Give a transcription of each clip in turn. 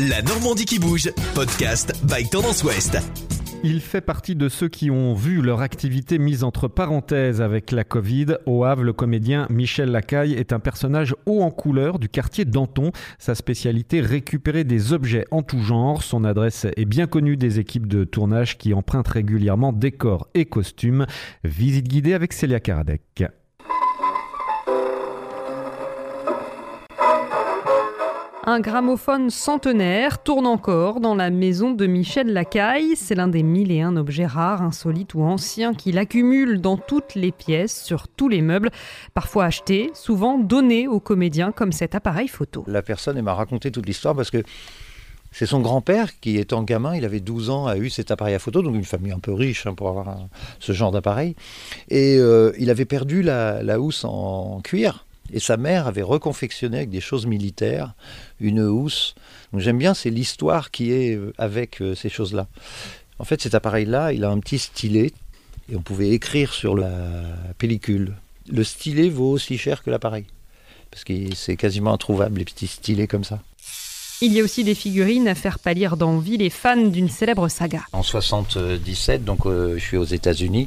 La Normandie qui bouge, podcast by Tendance Ouest. Il fait partie de ceux qui ont vu leur activité mise entre parenthèses avec la Covid. Au Havre, le comédien Michel Lacaille est un personnage haut en couleur du quartier Danton. Sa spécialité, récupérer des objets en tout genre. Son adresse est bien connue des équipes de tournage qui empruntent régulièrement décors et costumes. Visite guidée avec Célia Karadec. Un gramophone centenaire tourne encore dans la maison de Michel Lacaille. C'est l'un des mille et un objets rares, insolites ou anciens qu'il accumule dans toutes les pièces, sur tous les meubles, parfois achetés, souvent donnés aux comédiens comme cet appareil photo. La personne m'a raconté toute l'histoire parce que c'est son grand-père qui, étant gamin, il avait 12 ans, a eu cet appareil photo, donc une famille un peu riche hein, pour avoir ce genre d'appareil. Et euh, il avait perdu la housse en cuir. Et sa mère avait reconfectionné avec des choses militaires une housse. Donc j'aime bien, c'est l'histoire qui est euh, avec euh, ces choses-là. En fait, cet appareil-là, il a un petit stylet et on pouvait écrire sur la pellicule. Le stylet vaut aussi cher que l'appareil parce que c'est quasiment introuvable les petits stylets comme ça. Il y a aussi des figurines à faire pâlir d'envie les fans d'une célèbre saga. En 77, donc euh, je suis aux États-Unis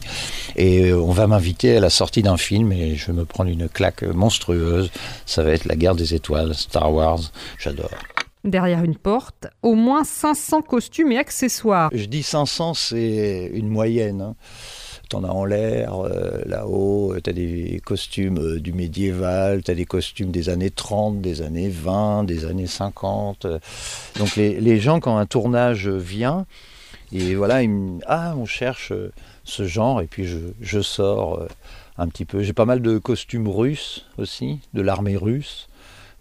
et euh, on va m'inviter à la sortie d'un film et je vais me prendre une claque monstrueuse. Ça va être la guerre des étoiles, Star Wars. J'adore. Derrière une porte, au moins 500 costumes et accessoires. Je dis 500, c'est une moyenne. Hein t'en as en l'air, euh, là-haut, tu as des costumes euh, du médiéval, tu as des costumes des années 30, des années 20, des années 50. Donc les, gens, quand un tournage vient, et voilà, ils ah, on cherche euh, ce genre, et puis je, je sors un petit peu. J'ai pas mal de costumes russes aussi, de l'armée russe.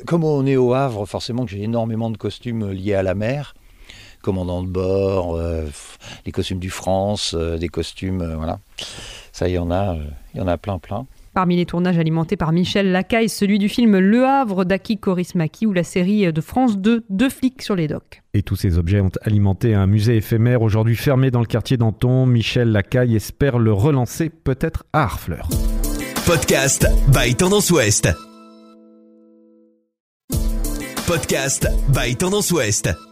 Comme on est au Havre, forcément que j'ai énormément de costumes liés à la mer commandant de bord, euh, les costumes du France, euh, des costumes, euh, voilà. Ça, il y en a, il y en a plein, plein. Parmi les tournages alimentés par Michel Lacaille, celui du film Le Havre d'Aki Korismaki ou la série de France 2, Deux flics sur les docks. Et tous ces objets ont alimenté un musée éphémère aujourd'hui fermé dans le quartier d'Anton. Michel Lacaille espère le relancer peut-être à Harfleur. Podcast by Tendance Ouest. Podcast by Tendance Ouest.